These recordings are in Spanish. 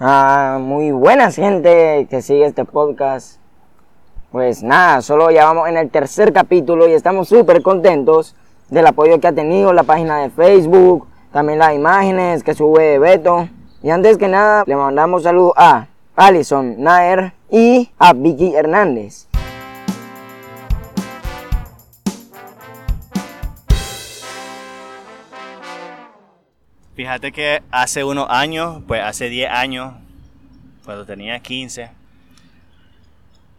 Ah, muy buenas gente que sigue este podcast. Pues nada, solo ya vamos en el tercer capítulo y estamos súper contentos del apoyo que ha tenido la página de Facebook, también las imágenes que sube Beto. Y antes que nada, le mandamos saludos a Alison Nair y a Vicky Hernández. Fíjate que hace unos años, pues hace 10 años, cuando tenía 15,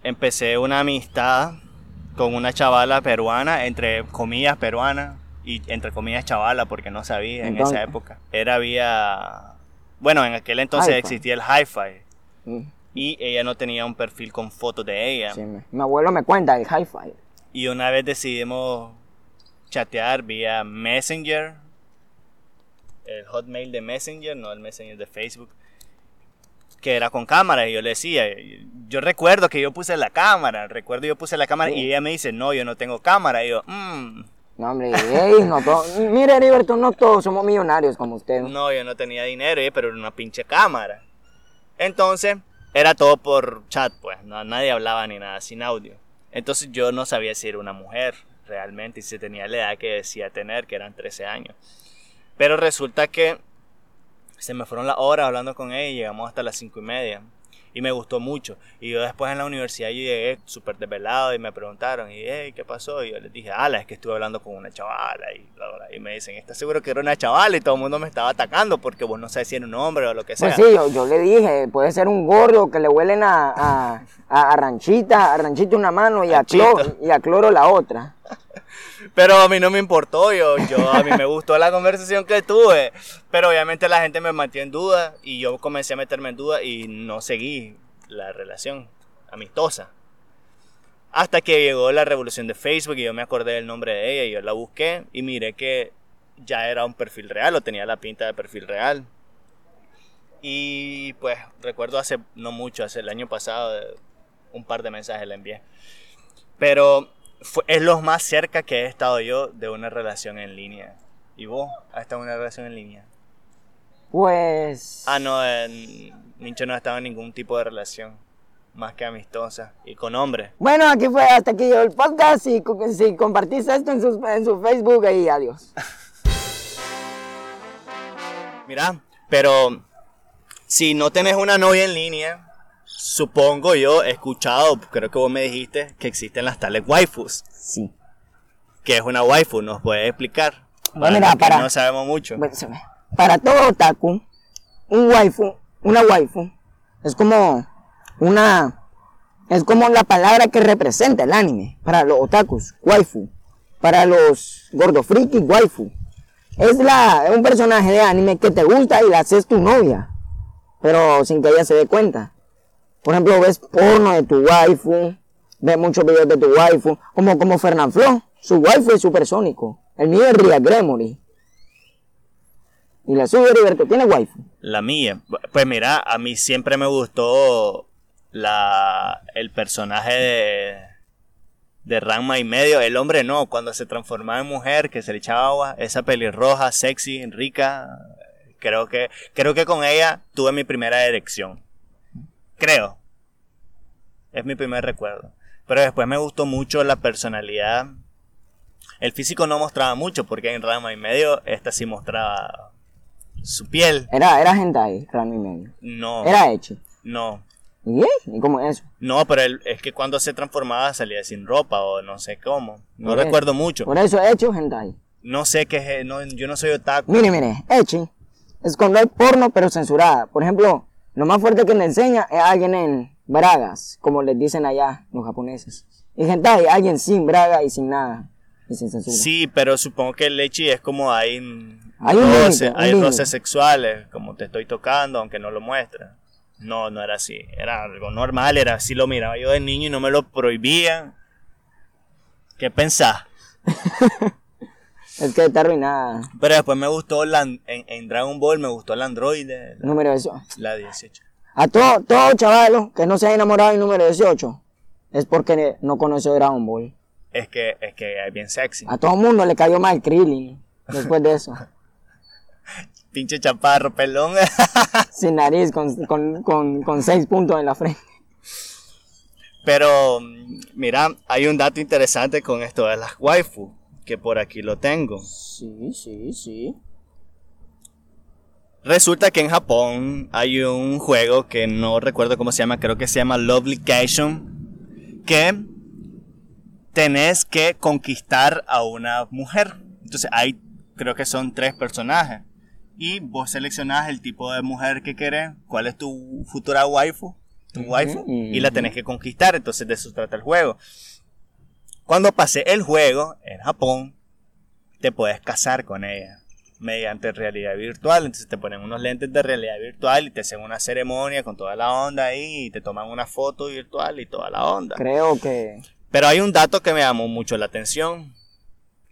empecé una amistad con una chavala peruana, entre comillas peruana y entre comillas chavala, porque no sabía en esa época. Era vía. Bueno, en aquel entonces existía el hi-fi. Mm. Y ella no tenía un perfil con fotos de ella. mi abuelo me cuenta el hi-fi. Y una vez decidimos chatear vía Messenger el hotmail de Messenger, no el Messenger de Facebook, que era con cámara. Y yo le decía, yo recuerdo que yo puse la cámara, recuerdo yo puse la cámara y ella me dice, no, yo no tengo cámara. Y yo, mmm. No, hombre, no mire, Heriberto, no todos somos millonarios como usted. No, yo no tenía dinero, pero era una pinche cámara. Entonces, era todo por chat, pues, no, nadie hablaba ni nada, sin audio. Entonces yo no sabía si era una mujer realmente y si tenía la edad que decía tener, que eran 13 años. Pero resulta que se me fueron las horas hablando con ella y llegamos hasta las cinco y media. Y me gustó mucho. Y yo después en la universidad yo llegué súper desvelado y me preguntaron, y ¿qué pasó? Y yo les dije, ala, es que estuve hablando con una chavala. Y, y me dicen, ¿estás seguro que era una chavala? Y todo el mundo me estaba atacando porque vos no sabes si era un hombre o lo que sea. Pues sí, yo, le dije, puede ser un gordo que le huelen a, a, a, ranchita, a ranchita una mano y a, cloro, y a cloro la otra. Pero a mí no me importó, yo, yo, a mí me gustó la conversación que tuve. Pero obviamente la gente me mantiene en duda y yo comencé a meterme en duda y no seguí la relación amistosa. Hasta que llegó la revolución de Facebook y yo me acordé del nombre de ella y yo la busqué y miré que ya era un perfil real o tenía la pinta de perfil real. Y pues recuerdo hace no mucho, hace el año pasado, un par de mensajes le envié. Pero es lo más cerca que he estado yo de una relación en línea. ¿Y vos? ¿Has estado en una relación en línea? Pues... Ah, no, en... Nincho no ha estado en ningún tipo de relación. Más que amistosa. Y con hombres. Bueno, aquí fue hasta aquí yo el podcast. Y si compartiste esto en su, en su Facebook, ahí adiós. Mira, pero si no tenés una novia en línea, Supongo yo, he escuchado, creo que vos me dijiste que existen las tales waifus. Sí. ¿Qué es una waifu? ¿Nos puedes explicar? Bueno, mira, para, no sabemos mucho. Para todo otaku, un waifu, una waifu, es como una, es como la palabra que representa el anime. Para los otakus, waifu. Para los gordofrikis, waifu. Es la, es un personaje de anime que te gusta y la haces tu novia. Pero sin que ella se dé cuenta. Por ejemplo, ves porno de tu waifu, ves muchos videos de tu waifu, como, como Flo, su waifu es supersónico. El mío es Ria Gremory. ¿Y la suya, Heriberto, tiene waifu? La mía. Pues mira, a mí siempre me gustó la, el personaje de, de Ranma y medio. El hombre no, cuando se transformaba en mujer, que se le echaba agua, esa pelirroja, sexy, rica. Creo que, creo que con ella tuve mi primera erección. Creo. Es mi primer recuerdo. Pero después me gustó mucho la personalidad. El físico no mostraba mucho porque en Rama y medio esta sí mostraba su piel. Era, era hentai, Rama y medio. No. Era hecho. No. ¿Y, ¿Y cómo es eso? No, pero es que cuando se transformaba salía sin ropa o no sé cómo. No recuerdo mucho. Por eso hecho hentai. No sé qué es, no, yo no soy otaku. Mire, mire, hecho es cuando hay porno pero censurada. Por ejemplo, lo más fuerte que me enseña es alguien en bragas, como les dicen allá los japoneses. Y gente, hay alguien sin braga y sin nada. Y sin censura. Sí, pero supongo que el lechi es como hay, hay, roce, hay roces sexuales, como te estoy tocando, aunque no lo muestra. No, no era así. Era algo normal, era así lo miraba yo de niño y no me lo prohibían. ¿Qué pensás? Es que está arruinada. Pero después me gustó la, en, Dragon Ball, me gustó el androide. número 18. La 18. A todo, todo chaval que no se haya enamorado del número 18 es porque no conoció Dragon Ball. Es que, es que es bien sexy. A todo el mundo le cayó mal Krillin después de eso. Pinche chaparro, pelón. Sin nariz, con, con, con, con seis puntos en la frente. Pero, mira, hay un dato interesante con esto de las waifu, que por aquí lo tengo. Sí, sí, sí. Resulta que en Japón hay un juego que no recuerdo cómo se llama, creo que se llama Lovely Cation, que tenés que conquistar a una mujer. Entonces hay, creo que son tres personajes. Y vos seleccionás el tipo de mujer que querés, cuál es tu futura waifu, tu waifu, y la tenés que conquistar. Entonces de eso trata el juego. Cuando pasé el juego en Japón, te puedes casar con ella mediante realidad virtual. Entonces te ponen unos lentes de realidad virtual y te hacen una ceremonia con toda la onda ahí y te toman una foto virtual y toda la onda. Creo que... Pero hay un dato que me llamó mucho la atención.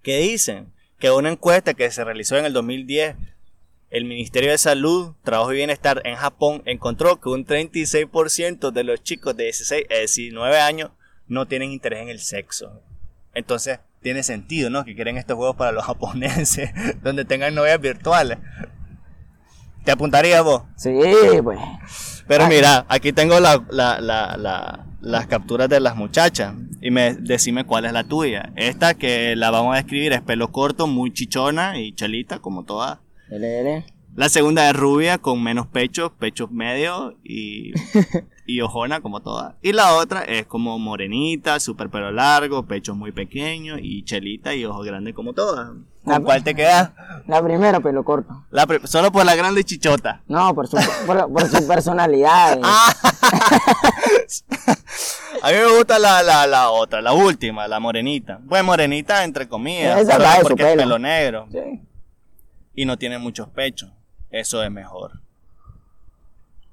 Que dicen que una encuesta que se realizó en el 2010, el Ministerio de Salud, Trabajo y Bienestar en Japón encontró que un 36% de los chicos de 16 a 19 años no tienen interés en el sexo. Entonces, tiene sentido, ¿no? Que quieren estos juegos para los japoneses, donde tengan novias virtuales. ¿Te apuntarías vos? Sí, pues. Pero mira, aquí tengo la, la, la, las capturas de las muchachas. Y me decime cuál es la tuya. Esta que la vamos a describir es pelo corto, muy chichona y chalita, como todas. LL. La segunda es rubia, con menos pechos, pechos medios y, y ojona, como todas. Y la otra es como morenita, súper pelo largo, pechos muy pequeños y chelita y ojos grandes, como todas. ¿Con La- cuál te quedas? La primera, pelo corto. La solo por la grande chichota. No, por su, por, por su personalidad. eh. Ah. A mí me gusta la, la, la otra, la última, la morenita. Pues morenita entre comillas, Esa porque es pelo negro Sí. y no tiene muchos pechos. Eso es mejor.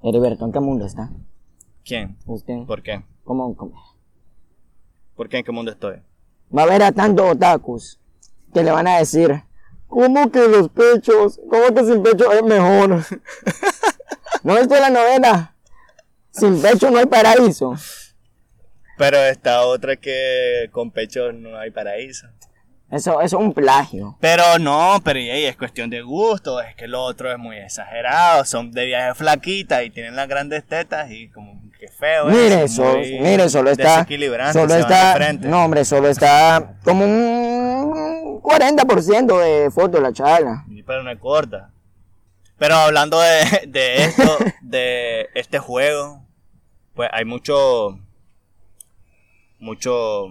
Heriberto, ¿en qué mundo está? ¿Quién? Usted. ¿Por qué? ¿Cómo, cómo? ¿Por qué? ¿En qué mundo estoy? Va a ver a tantos otakus que le van a decir, ¿cómo que los pechos? ¿Cómo que sin pecho es mejor? ¿No viste la novela? Sin pecho no hay paraíso. Pero esta otra que con pechos no hay paraíso. Eso, eso es un plagio. Pero no, pero ey, es cuestión de gusto, es que lo otro es muy exagerado, son de viaje flaquitas y tienen las grandes tetas y como que feo. Mire, es, eso, muy mire, solo está. desequilibrante, Solo está. No, hombre, solo está como un 40% de foto la chala. Y Pero no es corta. Pero hablando de, de esto, de este juego, pues hay mucho, mucho,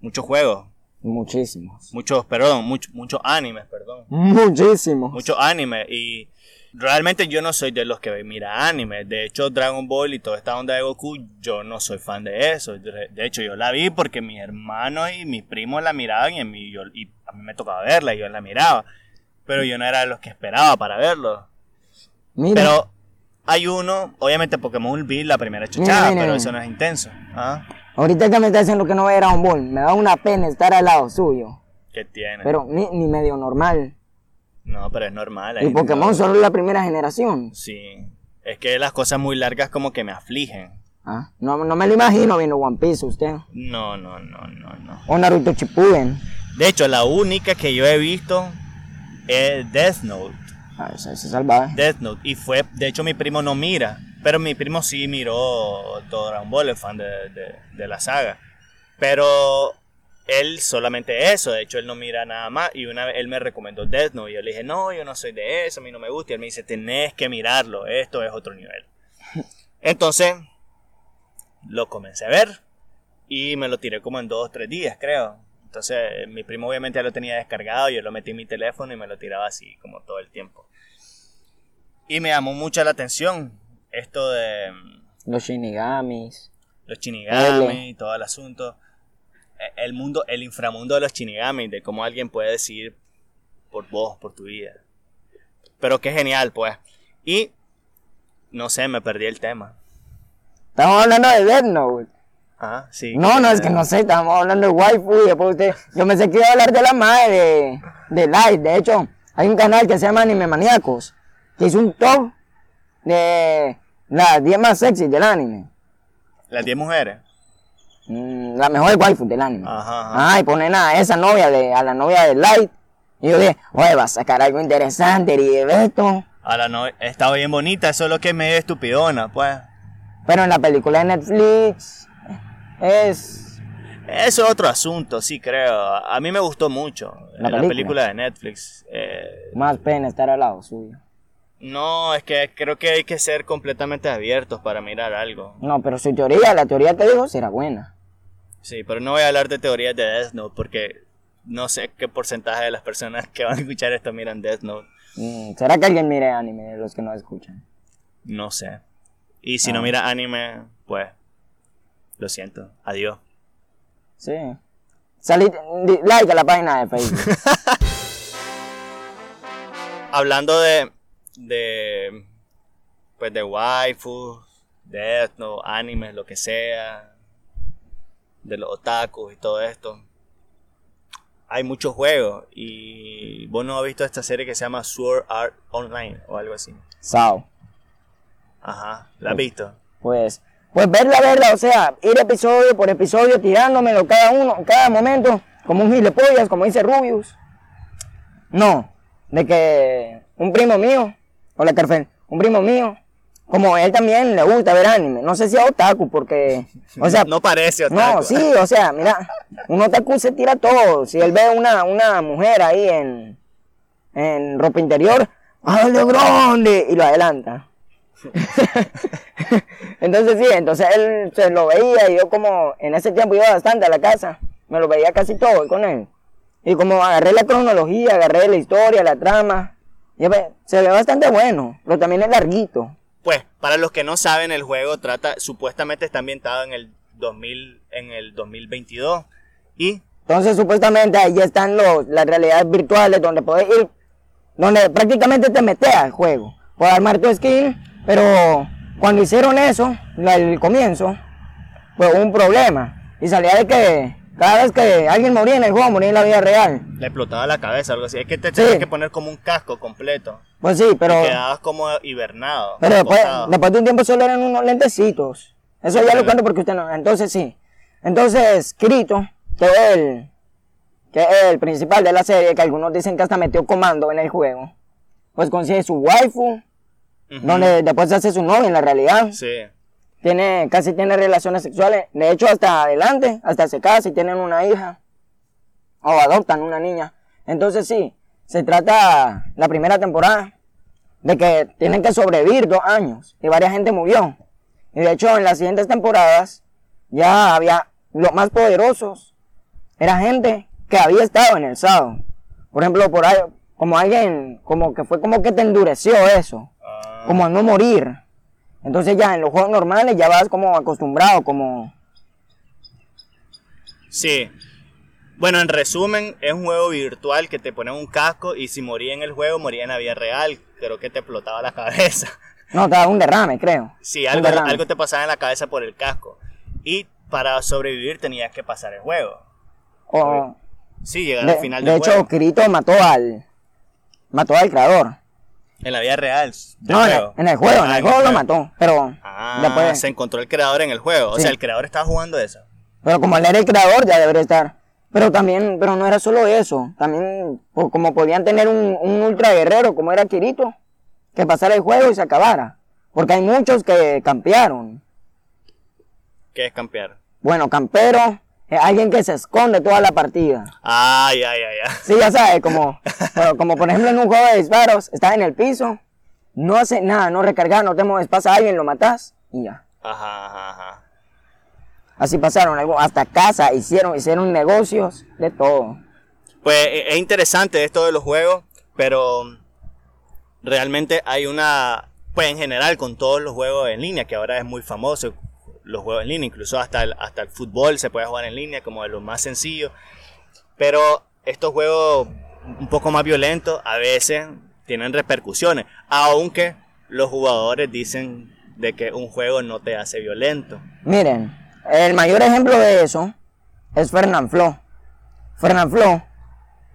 muchos juegos, Muchísimos. muchos, perdón, muchos, muchos animes, perdón. Muchísimos. mucho anime y realmente yo no soy de los que mira anime. De hecho, Dragon Ball y toda esta onda de Goku, yo no soy fan de eso. De hecho, yo la vi porque mis hermanos y mis primos la miraban y a mí, yo, y a mí me tocaba verla y yo la miraba. Pero yo no era de los que esperaba para verlo. Mira, Pero hay uno, obviamente Pokémon vi la primera chuchada, mira, pero eso no es intenso. ¿Ah? Ahorita que me está diciendo que no ve Dragon Ball, me da una pena estar al lado suyo. ¿Qué tiene? Pero ni, ni medio normal. no, pero es normal. Y Pokémon no- solo es la primera generación. Sí. Es que las cosas muy largas como que me afligen. Ah, no, no me lo imagino viendo One Piece usted. No, no, no, no, no. O Naruto Shippuden. De hecho, la única que yo he visto es Death Note. Ah, ese, ese salvaje. Death Note. Y fue, de hecho, mi primo no mira. Pero mi primo sí miró todo Dragon Ball, es fan de, de- de la saga. Pero él solamente eso. De hecho, él no mira nada más. Y una vez él me recomendó Death Note. Y yo le dije, no, yo no soy de eso, a mí no me gusta. Y él me dice, tenés que mirarlo. Esto es otro nivel. Entonces, lo comencé a ver. Y me lo tiré como en dos o tres días, creo. Entonces, mi primo obviamente ya lo tenía descargado, yo lo metí en mi teléfono y me lo tiraba así, como todo el tiempo. Y me llamó mucho la atención esto de mm, Los Shinigamis. los Shinigami L. y todo el asunto. E- El mundo, el inframundo de los Shinigami, de cómo alguien puede decidir por vos, por tu vida. Pero qué genial, pues. Y, no sé, me perdí el tema. Estamos hablando de Death Note. Ah, sí. No, no, es que no sé, estamos hablando de waifu y después usted... Yo pensé que iba a hablar de la madre de, de Light. De hecho, hay un canal que se llama Anime Maníacos, que hizo un top de las 10 más sexy del anime. Las 10 mujeres. Mm, la mejor waifu del anime. Ajá, ajá. Ah, y ponen a esa novia, de, a la novia de Light, Y yo dije, oye, va a sacar algo interesante, y esto. Ahora no, está bien bonita, eso es lo que es medio estupidona, pues. Pero en la película de Netflix es... Eso es otro asunto, sí creo. A mí me gustó mucho ¿La la, película? película de Netflix. Eh, Más pena estar al lado suyo. No, es que creo que hay que ser completamente abiertos para mirar algo. No, pero su teoría, la teoría que dijo, será buena. Sí, pero no voy a hablar de teorías de Death Note porque no sé qué porcentaje de las personas que van a escuchar esto miran Death Note. Mm, ¿Será que alguien mire anime de los que no escuchan? No sé. Y si Ah. no mira anime, pues lo siento. Adiós. Sí. Salí, di- like a la página de Facebook. Hablando de de pues de waifu, Death Note, animes, lo que sea, de los otakus y todo esto. Hay muchos juegos y vos no has visto esta serie que se llama Sword Art Online o algo así. Sao. Ajá, ¿la has visto? Pues, pues verla, verla, o sea, ir episodio por episodio tirándomelo cada uno, cada momento, como un gilipollas, como dice Rubius. No, de que un primo mío, hola Carfel, un primo mío, como él también le gusta ver anime, no sé si es otaku, porque, o sea, no parece no, otaku. sí, o sea, mira, un otaku se tira todo, si él ve una, una mujer ahí en, en ropa interior, ¡ay, grande! Y lo adelanta. entonces sí, entonces él se lo veía y yo como en ese tiempo iba bastante a la casa, me lo veía casi todo con él. Y como agarré la cronología, agarré la historia, la trama, se ve bastante bueno, pero también es larguito. Pues, para los que no saben, el juego trata, supuestamente está ambientado en el 2000, en el 2022 y Entonces supuestamente ahí están los, las realidades virtuales donde puedes ir, donde prácticamente te metes al juego. Puedes armar tu skin, pero cuando hicieron eso, el comienzo, pues hubo un problema. Y salía de que cada vez que alguien moría en el juego, moría en la vida real. le explotaba la cabeza, algo así. Es que te Sí. tenías que poner como un casco completo. Pues sí, pero, y quedabas como hibernado. pero después, después de un tiempo solo eran unos lentecitos. Eso ya lo cuento porque usted no. Entonces sí. Entonces, Kirito, que el, que es el principal de la serie, que algunos dicen que hasta metió comando en el juego, pues consigue su waifu, donde después se hace su novia en la realidad. Sí. Tiene, casi tiene relaciones sexuales. De hecho, hasta adelante, hasta se casa y tienen una hija. O adoptan una niña. Entonces sí, se trata la primera temporada de que tienen que sobrevivir dos años. Y varias gente murió. Y de hecho, en las siguientes temporadas, ya había los más poderosos. Era gente que había estado en el SAO. Por ejemplo, por ahí, como alguien, como que fue como que te endureció eso Ah, como a no morir. Entonces ya en los juegos normales ya vas como acostumbrado, como... sí. Bueno, en resumen, es un juego virtual que te pone un casco y si moría en el juego, moría en la vida real. Creo que te explotaba la cabeza. No, te da un derrame, creo. Sí, algo, algo te pasaba en la cabeza por el casco. Y para sobrevivir tenías que pasar el juego. O- Sí, llegar de al final de del hecho, juego. Kirito mató al... Mató al creador. En la vida real. No, en el, juego. en el juego, en Ah, el juego lo mató. Pero Ah, después... se encontró el creador en el juego. O sea, el creador estaba jugando eso. Pero como él era el creador, ya debería estar. Pero también, pero no era solo eso. También, como podían tener un, un ultra guerrero, como era Kirito, que pasara el juego y se acabara. Porque hay muchos que campearon. ¿Qué es campear? Bueno, campero es alguien que se esconde toda la partida. Ay, ay, ay, ay. Sí, ya sabes, como, como, como por ejemplo en un juego de disparos, estás en el piso, no hace nada, no recargas, no te mueves, pasa alguien, lo matas y ya. Ajá, ajá, ajá. Así pasaron, hasta casa, hicieron, hicieron negocios, de todo. Pues e- es interesante esto de los juegos, pero realmente hay una, pues en general con todos los juegos en línea, que ahora es muy famoso, los juegos en línea, incluso hasta el, hasta el fútbol se puede jugar en línea como de lo más sencillo, pero estos juegos un poco más violentos a veces tienen repercusiones, aunque los jugadores dicen de que un juego no te hace violento. Miren, el mayor ejemplo de eso es Fernand Flo. Fernand Flo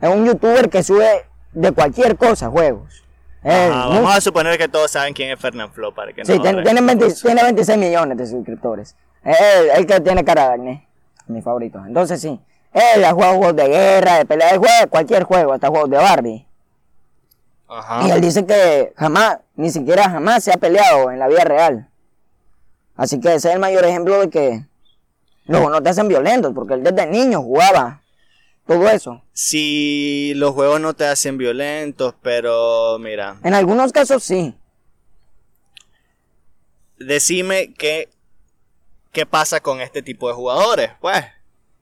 es un youtuber que sube de cualquier cosa juegos. Es Ajá, muy- vamos a suponer que todos saben quién es Fernand Flo para que Sí, no tiene, tiene 20 tiene 26 millones de suscriptores. Es el, que tiene cara de acné, mi favorito. Entonces sí, Él ha jugado juegos de guerra, de pelea, él juega cualquier juego, hasta juegos de Barbie. Ajá. Y él dice que jamás, ni siquiera jamás se ha peleado en la vida real. Así que ese es el mayor ejemplo de que luego no te hacen violentos, porque él desde niño jugaba todo eso. Si los juegos no te hacen violentos, pero mira, En algunos casos sí. decime qué, qué pasa con este tipo de jugadores. Pues,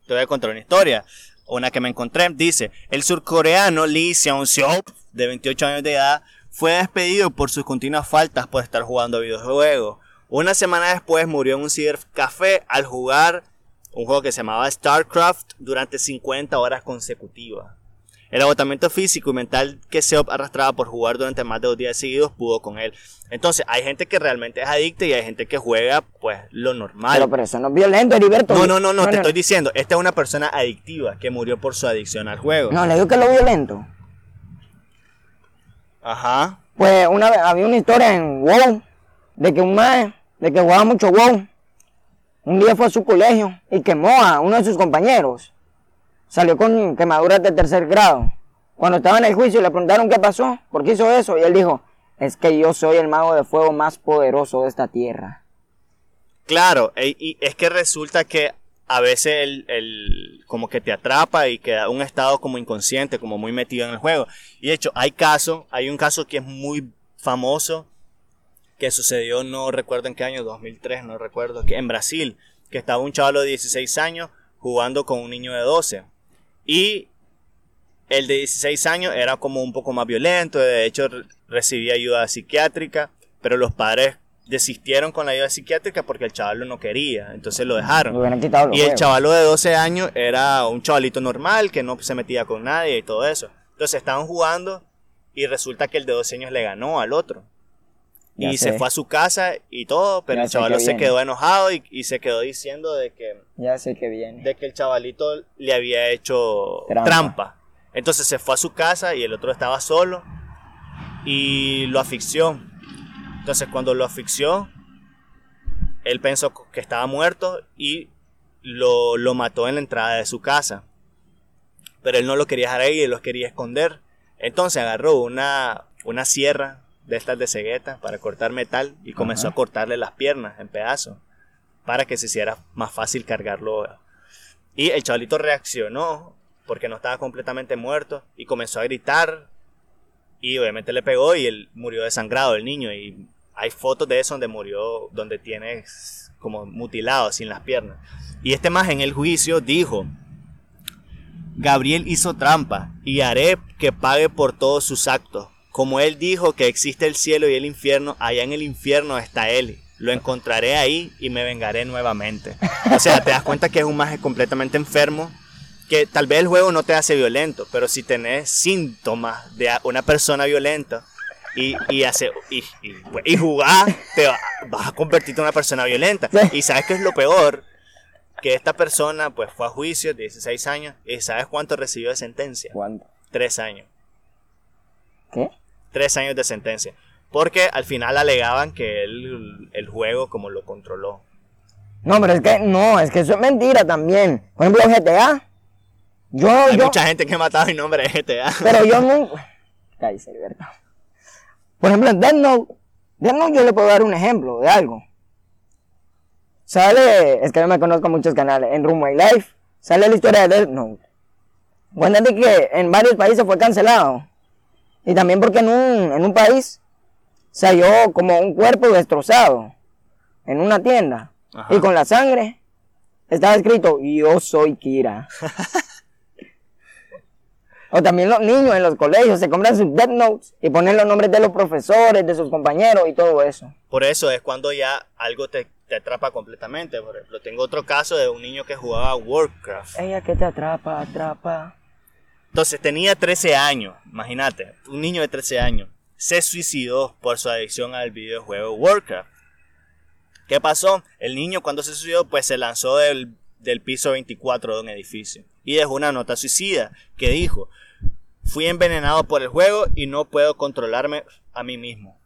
te voy a contar una historia. Una que me encontré dice, el surcoreano Lee Seon-seop, de 28 años de edad, fue despedido por sus continuas faltas por estar jugando videojuegos. Una semana después murió en un cibercafé al jugar un juego que se llamaba StarCraft durante 50 horas consecutivas. El agotamiento físico y mental que Seop arrastraba por jugar durante más de dos días seguidos pudo con él. Entonces, hay gente que realmente es adicta y hay gente que juega, pues, lo normal. Pero, pero eso no es violento, Heriberto. No, no, no, no, te estoy diciendo, esta es una persona adictiva que murió por su adicción al juego. No, le digo que es lo violento. Ajá. Pues una vez había una historia en WoW de que un mae, de que jugaba mucho WoW, un día fue a su colegio y quemó a uno de sus compañeros. Salió con quemaduras de tercer grado. Cuando estaba en el juicio le preguntaron qué pasó, por qué hizo eso, y él dijo, es que yo soy el mago de fuego más poderoso de esta tierra. Claro, e- y es que resulta que a veces el, el- como que te atrapa y queda un estado como inconsciente, como muy metido en el juego. Y de hecho, hay casos, hay un caso que es muy famoso, que sucedió, no recuerdo en qué año, 2003, no recuerdo, que en Brasil, que estaba un chaval de 16 años jugando con un niño de 12. Y el de 16 años era como un poco más violento, de hecho re- recibía ayuda psiquiátrica, pero los padres desistieron con la ayuda psiquiátrica porque el chaval no quería, entonces lo dejaron. Y el chavalo de 12 años era un chavalito normal que no se metía con nadie y todo eso. Entonces estaban jugando y resulta que el de 12 años le ganó al otro. Ya y sé. se fue a su casa y todo, pero Ya el que se quedó enojado y, y se quedó diciendo de que, Ya sé que viene. de que el chavalito le había hecho Trampa. trampa. Entonces se fue a su casa y el otro estaba solo y lo asfixió. Entonces cuando lo asfixió, él pensó que estaba muerto y lo, lo mató en la entrada de su casa. Pero él no lo quería dejar ahí, él lo quería esconder. Entonces agarró una, una sierra de estas de cegueta para cortar metal y comenzó Ajá. a cortarle las piernas en pedazos para que se hiciera más fácil cargarlo. Y el chavalito reaccionó porque no estaba completamente muerto y comenzó a gritar y obviamente le pegó y él murió desangrado el niño y hay fotos de eso donde murió donde tiene como mutilado sin las piernas y este más en el juicio dijo Gabriel hizo trampa y haré que pague por todos sus actos como él dijo que existe el cielo y el infierno allá en el infierno está él lo encontraré ahí y me vengaré nuevamente o sea te das cuenta que es un maje completamente enfermo que tal vez el juego no te hace violento, pero si tenés síntomas de una persona violenta y, y, hace, y, y, y jugar, te va- vas a convertirte en una persona violenta. Y sabes que es lo peor, que esta persona pues fue a juicio, 16 años, y ¿sabes cuánto recibió de sentencia? ¿Cuánto? Tres años. ¿Qué? Tres años de sentencia. Porque al final alegaban que él el juego como lo controló. No, pero es que no, es que eso es mentira también. Por ejemplo, GTA. Yo, Hay yo, mucha gente que ha matado en nombre de GTA. pero yo no. Cállese, Alberto. Por ejemplo, en Death Note, Death Note yo le puedo dar un ejemplo de algo. Sale, es que no me conozco muchos canales, en Runway Life, sale la historia de Death Note. Cuéntate que en varios países fue cancelado. Y también porque en un, en un país se halló como un cuerpo destrozado en una tienda. Ajá. Y con la sangre estaba escrito, yo soy Kira. o también los niños en los colegios se compran sus Death Notes y ponen los nombres de los profesores, de sus compañeros y todo eso. Por eso es cuando ya algo te, te atrapa completamente. Por ejemplo, tengo otro caso de un niño que jugaba Warcraft. Ella que te atrapa, atrapa. Entonces tenía 13 años, imagínate, un niño de 13 años se suicidó por su adicción al videojuego Warcraft. ¿Qué pasó? El niño cuando se suicidó pues se lanzó del, del piso 24 de un edificio y dejó una nota suicida que dijo, fui envenenado por el juego y no puedo controlarme a mí mismo.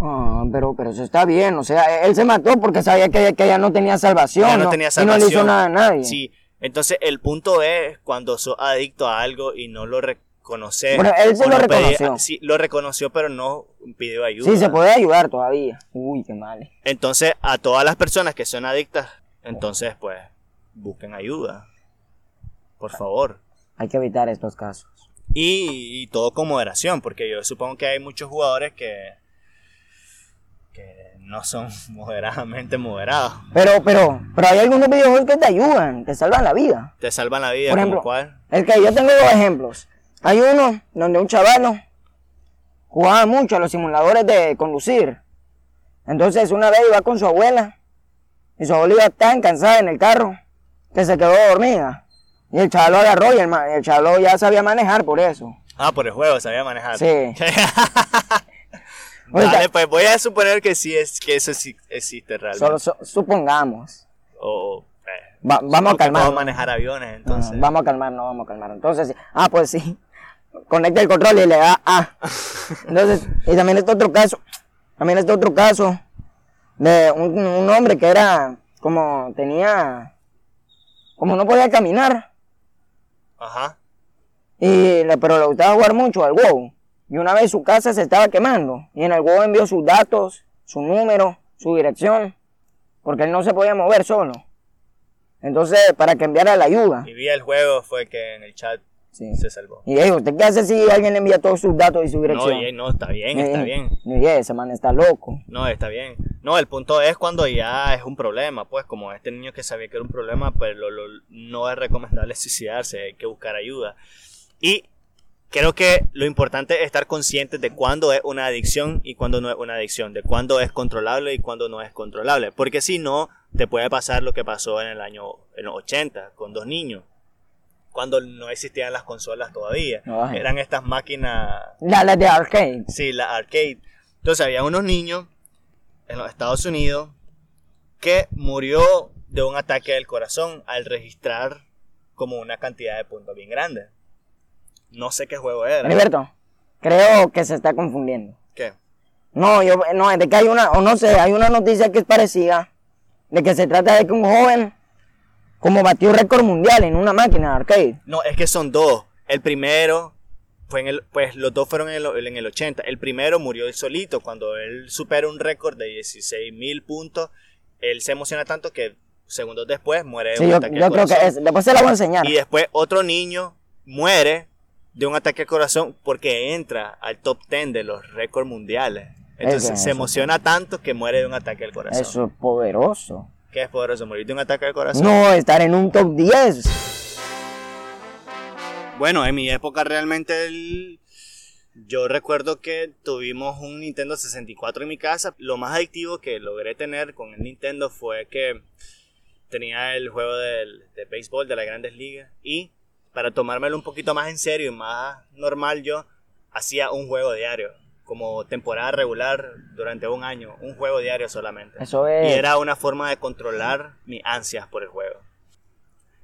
Ah, pero, pero eso está bien, o sea, él se mató porque sabía que, que ella no tenía salvación. Ya no ¿no? tenía Y no le hizo salvación. nada a nadie. Sí, Entonces el punto es cuando sos adicto a algo y no lo reconoces. Bueno, él se lo pedí- reconoció. sí, lo reconoció pero no pidió ayuda. Sí, se puede ayudar todavía. Uy, qué mal. Entonces a todas las personas que son adictas, entonces pues busquen ayuda. Por favor. Hay que evitar estos casos. Y, y todo con moderación, porque yo supongo que hay muchos jugadores que, que no son moderadamente moderados. Pero, pero, pero hay algunos videojuegos que te ayudan, te salvan la vida. Te salvan la vida, Por ejemplo, cuál. El que yo tengo dos ejemplos. Hay uno donde un chavalo jugaba mucho a los simuladores de conducir. Entonces una vez iba con su abuela y su abuela iba tan cansada en el carro que se quedó dormida. Y el chavalo agarró y el, el chavalo ya sabía manejar por eso. Ah, por el juego, sabía manejar. Sí. Dale, Ahorita- pues voy a suponer que sí es que eso sí existe realmente. Solo su- supongamos. O, eh, Va- vamos a calmar. puedo manejar aviones, entonces. Vamos a calmar, no vamos a calmar. Entonces, ah, pues sí. Conecta el control y le da A. Entonces, y también este otro caso, también este otro caso de un, un hombre que era como tenía, como no podía caminar, Ajá. y pero le gustaba jugar mucho al WoW. Y una vez su casa se estaba quemando, y en el WoW envió sus datos, su número, su dirección, porque él no se podía mover solo. Entonces, para que enviara la ayuda. Y vi el juego, fue que en el chat Sí. se salvó. Y ey, ¿usted qué hace si alguien le envía todos sus datos y su No, dirección? y- no, está bien, está Eh, bien. Y ese man está loco. No, está bien. No, el punto es cuando ya es un problema, pues como este niño que sabía que era un problema, pues lo- lo- no es recomendable suicidarse, hay que buscar ayuda. Y creo que lo importante es estar conscientes de cuándo es una adicción y cuándo no es una adicción, de cuándo es controlable y cuándo no es controlable, porque si no, te puede pasar lo que pasó en el año en los 80 con dos niños, cuando no existían las consolas todavía. Ay. Eran estas máquinas La, la de arcade. Sí, la arcade. Entonces había unos niños en los Estados Unidos que murió de un ataque del corazón al registrar como una cantidad de puntos bien grande. No sé qué juego era. Heriberto, creo que se está confundiendo. ¿Qué? No, yo, no, es de que hay una, o no sé, hay una noticia que es parecida, de que se trata de que un joven, como batió récord mundial en una máquina de arcade. No, es que son dos. El primero fue en el, pues los dos fueron en el, en el 80. El primero murió él solito cuando él supera un récord de 16 mil puntos. Él se emociona tanto que segundos después muere Sí, un yo, yo creo que es, después se la voy a enseñar. Y después otro niño muere de un ataque al corazón porque entra al top 10 de los récords mundiales. Entonces se emociona tanto que muere de un ataque al corazón. Eso es poderoso. ¿Qué es poderoso? ¿Morir de un ataque al corazón? No, estar en un top 10. Bueno, en mi época realmente el- yo recuerdo que tuvimos un Nintendo 64 en mi casa. Lo más adictivo que logré tener con el Nintendo fue que tenía el juego del, de béisbol de las grandes ligas y para tomármelo un poquito más en serio y más normal yo hacía un juego diario como temporada regular durante un año un juego diario solamente Eso es. y era una forma de controlar mis ansias por el juego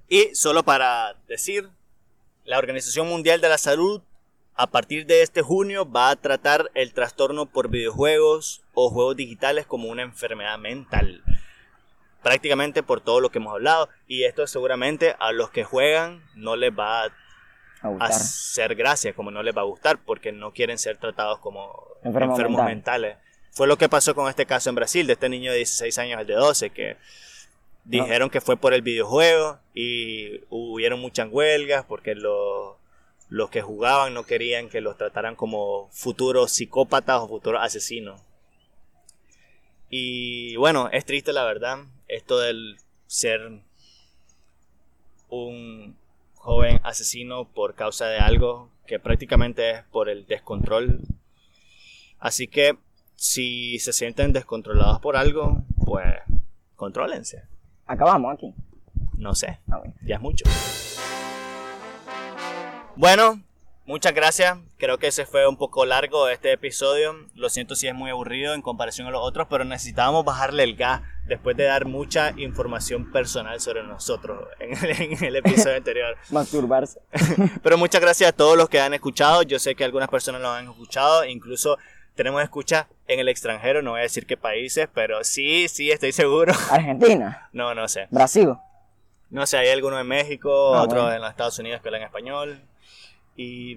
y solo para decir la Organización Mundial de la Salud a partir de este junio va a tratar el trastorno por videojuegos o juegos digitales como una enfermedad mental. Prácticamente por todo lo que hemos hablado. Y esto seguramente a los que juegan no les va a hacer gracia, como no les va a gustar, porque no quieren ser tratados como Enfermo enfermos mental. mentales. Fue lo que pasó con este caso en Brasil, de este niño de 16 años al de 12, que dijeron que fue por el videojuego y hubieron muchas huelgas porque los, los que jugaban no querían que los trataran como futuros psicópatas o futuros asesinos. Y bueno, es triste la verdad, esto del ser un joven asesino por causa de algo que prácticamente es por el descontrol. Así que si se sienten descontrolados por algo, pues contrólense. Acabamos aquí. No sé, ya es mucho. Bueno, muchas gracias. Creo que ese fue un poco largo este episodio. Lo siento si es muy aburrido en comparación a los otros, pero necesitábamos bajarle el gas después de dar mucha información personal sobre nosotros en el, en el episodio anterior. Masturbarse. Pero muchas gracias a todos los que han escuchado. Yo sé que algunas personas lo han escuchado. Incluso tenemos escucha en el extranjero. No voy a decir qué países, pero sí, sí, estoy seguro. Argentina. No, no sé. Brasil. No sé, hay algunos en México, Ah, otros bueno. en los Estados Unidos que hablan español. Y,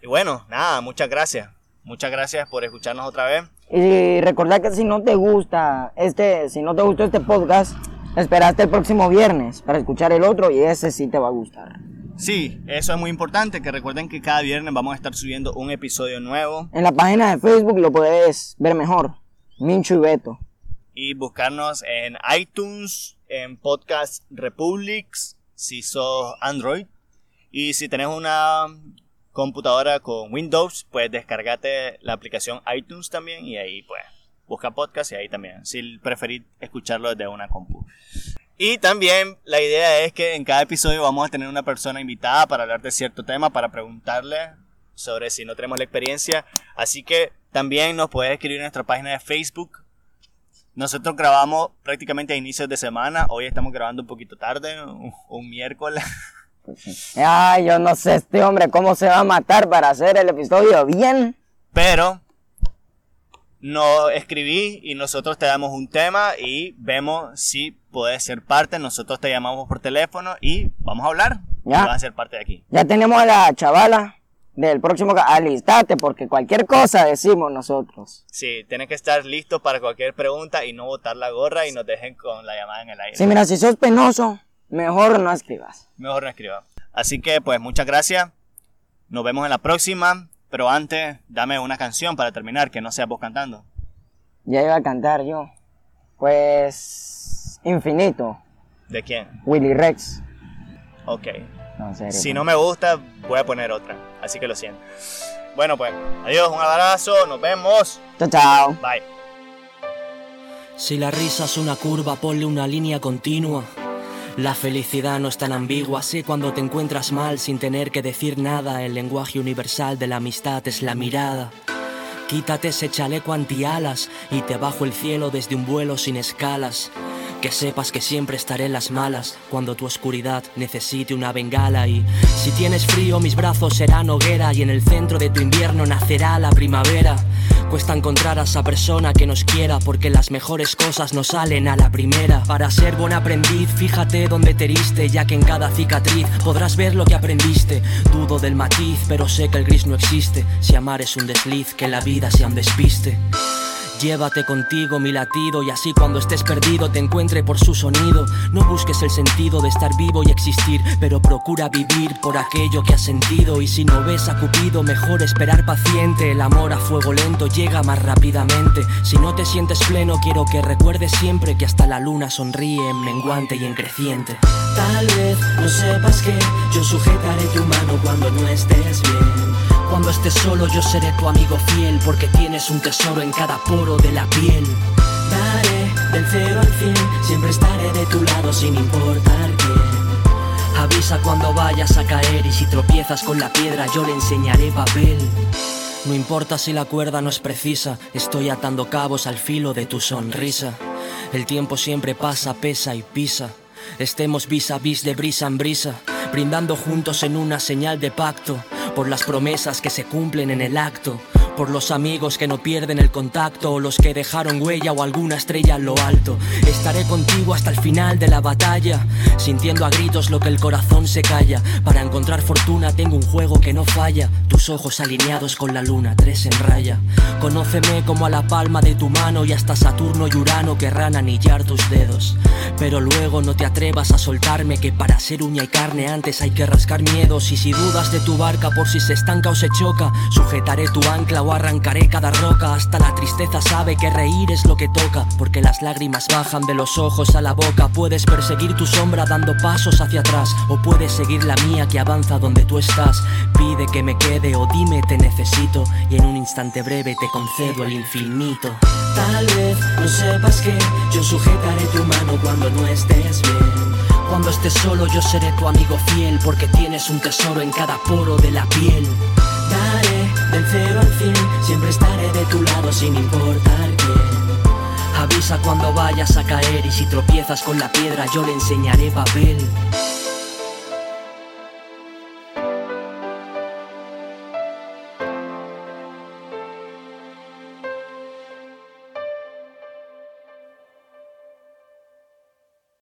y bueno, nada, muchas gracias. Muchas gracias por escucharnos otra vez. Y recordad que si no te gusta este, si no te gustó este podcast, esperaste el próximo viernes para escuchar el otro y ese sí te va a gustar. Sí, eso es muy importante, que recuerden que cada viernes vamos a estar subiendo un episodio nuevo En la página de Facebook lo puedes ver mejor. Mincho y Beto. y buscarnos en iTunes, en Podcast Republics, si sos Android. Y si tenés una computadora con Windows, pues descargate la aplicación iTunes también y ahí pues busca podcast y ahí también, si preferís escucharlo desde una compu. Y también la idea es que en cada episodio vamos a tener una persona invitada para hablar de cierto tema, para preguntarle sobre si no tenemos la experiencia. Así que también nos puedes escribir en nuestra página de Facebook. Nosotros grabamos prácticamente a inicios de semana. Hoy estamos grabando un poquito tarde, un, un miércoles. Ay, yo no sé este hombre cómo se va a matar para hacer el episodio bien. Pero nos escribí y nosotros te damos un tema y vemos si puedes ser parte. Nosotros te llamamos por teléfono y vamos a hablar. Ya. Y vas a ser parte de aquí. Ya tenemos a la chavala del próximo... Alistate porque cualquier cosa decimos nosotros. Sí, tienes que estar listo para cualquier pregunta y no botar la gorra y nos dejen con la llamada en el aire. Sí, mira, si sos penoso, mejor no escribas. Mejor no escriba. Así que pues muchas gracias. Nos vemos en la próxima. Pero antes, dame una canción para terminar, que no sea vos cantando. Ya iba a cantar yo. Pues... Infinito. ¿De quién? Willy Rex. Ok. No, serio, Si no me gusta, voy a poner otra. Así que lo siento. Bueno, pues, adiós, un abrazo, nos vemos. Chao, chao. Bye. Si la risa es una curva, ponle una línea continua. La felicidad no es tan ambigua, sé cuando te encuentras mal sin tener que decir nada. El lenguaje universal de la amistad es la mirada. Quítate ese chaleco antialas y te bajo el cielo desde un vuelo sin escalas. Que sepas que siempre estaré en las malas cuando tu oscuridad necesite una bengala y si tienes frío mis brazos serán hoguera y en el centro de tu invierno nacerá la primavera. Cuesta encontrar a esa persona que nos quiera porque las mejores cosas no salen a la primera. Para ser buen aprendiz, fíjate dónde te heriste, ya que en cada cicatriz podrás ver lo que aprendiste. Dudo del matiz, pero sé que el gris no existe. Si amar es un desliz, que la vida sea un. Llévate contigo mi latido y así cuando estés perdido te encuentre por su sonido. No busques el sentido de estar vivo y existir, pero procura vivir por aquello que has sentido. Y si no ves a Cupido, mejor esperar paciente. El amor a fuego lento llega más rápidamente. Si no te sientes pleno, quiero que recuerdes siempre que hasta la luna sonríe en menguante y en creciente. Tal vez no sepas que yo sujetaré tu mano cuando no estés bien. Cuando estés solo yo seré tu amigo fiel porque tienes un tesoro en cada poro de la piel. Daré del cero al cien, siempre estaré de tu lado sin importar quién. Avisa cuando vayas a caer y si tropiezas con la piedra yo le enseñaré papel. No importa si la cuerda no es precisa, estoy atando cabos al filo de tu sonrisa. El tiempo siempre pasa, pesa y pisa. Estemos vis a vis de brisa en brisa, brindando juntos en una señal de pacto, por las promesas que se cumplen en el acto, por los amigos que no pierden el contacto, o los que dejaron huella o alguna estrella en lo alto. Estaré contigo hasta el final de la batalla, sintiendo a gritos lo que el corazón se calla. Para encontrar fortuna tengo un juego que no falla, tus ojos alineados con la luna, tres en raya. Conóceme como a la palma de tu mano y hasta Saturno y Urano querrán anillar tus dedos. Pero luego no te atrevas a soltarme que para ser uña y carne antes hay que rascar miedos y si dudas de tu barca por si se estanca o se choca, sujetaré tu ancla o arrancaré cada roca. Hasta la tristeza sabe que reír es lo que toca, porque las lágrimas bajan de los ojos a la boca. Puedes perseguir tu sombra dando pasos hacia atrás o puedes seguir la mía que avanza donde tú estás. Pide que me quede o dime te necesito y en un instante breve te concedo el infinito. Tal vez no sepas que yo sujetaré tu mano cuando no estés bien. Cuando estés solo yo seré tu amigo fiel porque tienes un tesoro en cada poro de la piel. Daré del cero al cien, siempre estaré de tu lado sin importar quién. Avisa cuando vayas a caer y si tropiezas con la piedra yo le enseñaré papel.